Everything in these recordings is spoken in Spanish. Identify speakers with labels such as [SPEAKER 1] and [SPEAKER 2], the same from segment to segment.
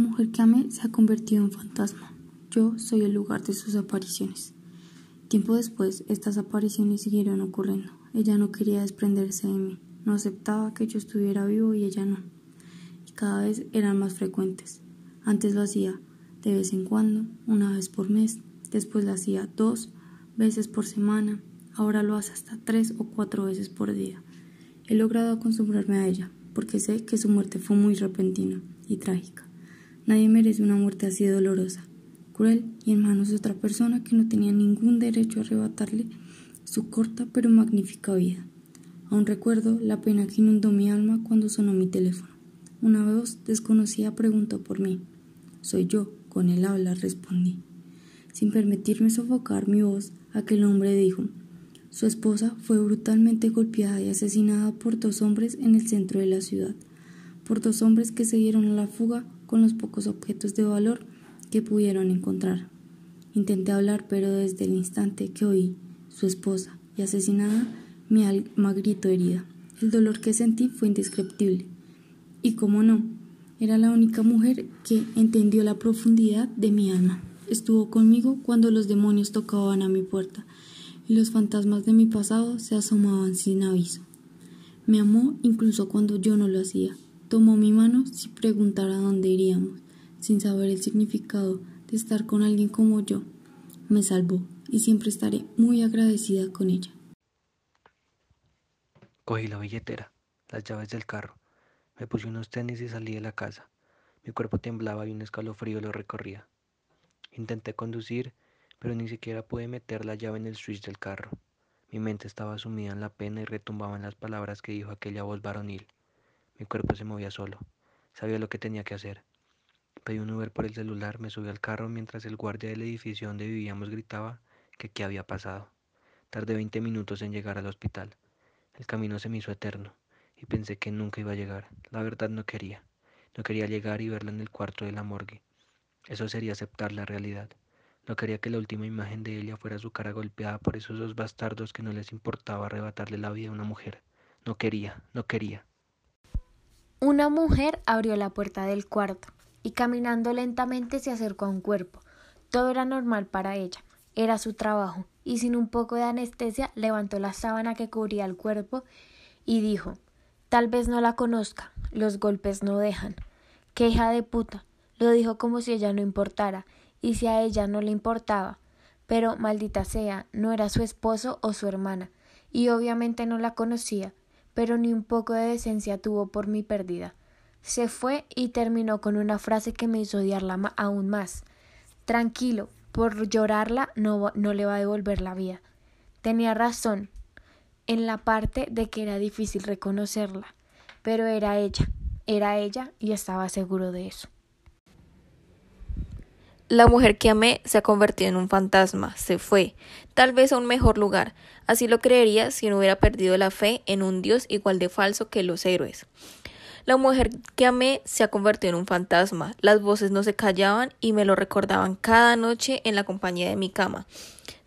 [SPEAKER 1] Mujer que amé se ha convertido en fantasma. Yo soy el lugar de sus apariciones. Tiempo después, estas apariciones siguieron ocurriendo. Ella no quería desprenderse de mí. No aceptaba que yo estuviera vivo y ella no. Y cada vez eran más frecuentes. Antes lo hacía de vez en cuando, una vez por mes. Después lo hacía dos veces por semana. Ahora lo hace hasta tres o cuatro veces por día. He logrado acostumbrarme a ella, porque sé que su muerte fue muy repentina y trágica. Nadie merece una muerte así dolorosa, cruel y en manos de otra persona que no tenía ningún derecho a arrebatarle su corta pero magnífica vida. Aún recuerdo la pena que inundó mi alma cuando sonó mi teléfono. Una voz desconocida preguntó por mí. Soy yo, con el habla respondí. Sin permitirme sofocar mi voz, aquel hombre dijo Su esposa fue brutalmente golpeada y asesinada por dos hombres en el centro de la ciudad, por dos hombres que se dieron a la fuga con los pocos objetos de valor que pudieron encontrar. Intenté hablar, pero desde el instante que oí su esposa y asesinada, mi alma gritó herida. El dolor que sentí fue indescriptible. Y cómo no, era la única mujer que entendió la profundidad de mi alma. Estuvo conmigo cuando los demonios tocaban a mi puerta y los fantasmas de mi pasado se asomaban sin aviso. Me amó incluso cuando yo no lo hacía. Tomó mi mano sin preguntar a dónde iríamos, sin saber el significado de estar con alguien como yo. Me salvó y siempre estaré muy agradecida con ella.
[SPEAKER 2] Cogí la billetera, las llaves del carro, me puse unos tenis y salí de la casa. Mi cuerpo temblaba y un escalofrío lo recorría. Intenté conducir, pero ni siquiera pude meter la llave en el switch del carro. Mi mente estaba sumida en la pena y retumbaban las palabras que dijo aquella voz varonil. Mi cuerpo se movía solo. Sabía lo que tenía que hacer. Pedí un Uber por el celular, me subí al carro mientras el guardia del edificio donde vivíamos gritaba que qué había pasado. Tardé 20 minutos en llegar al hospital. El camino se me hizo eterno y pensé que nunca iba a llegar. La verdad no quería. No quería llegar y verla en el cuarto de la morgue. Eso sería aceptar la realidad. No quería que la última imagen de ella fuera su cara golpeada por esos dos bastardos que no les importaba arrebatarle la vida a una mujer. No quería, no quería.
[SPEAKER 3] Una mujer abrió la puerta del cuarto y caminando lentamente se acercó a un cuerpo. Todo era normal para ella, era su trabajo, y sin un poco de anestesia levantó la sábana que cubría el cuerpo y dijo Tal vez no la conozca, los golpes no dejan. Qué hija de puta. Lo dijo como si ella no importara, y si a ella no le importaba. Pero, maldita sea, no era su esposo o su hermana, y obviamente no la conocía, pero ni un poco de decencia tuvo por mi pérdida. Se fue y terminó con una frase que me hizo odiarla aún más. Tranquilo, por llorarla no, no le va a devolver la vida. Tenía razón en la parte de que era difícil reconocerla, pero era ella, era ella y estaba seguro de eso.
[SPEAKER 4] La mujer que amé se ha convertido en un fantasma, se fue, tal vez a un mejor lugar. Así lo creería si no hubiera perdido la fe en un Dios igual de falso que los héroes. La mujer que amé se ha convertido en un fantasma. Las voces no se callaban y me lo recordaban cada noche en la compañía de mi cama.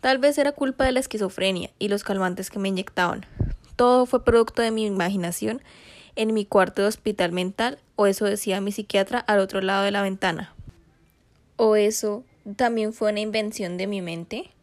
[SPEAKER 4] Tal vez era culpa de la esquizofrenia y los calmantes que me inyectaban. Todo fue producto de mi imaginación en mi cuarto de hospital mental, o eso decía mi psiquiatra al otro lado de la ventana. ¿O eso también fue una invención de mi mente?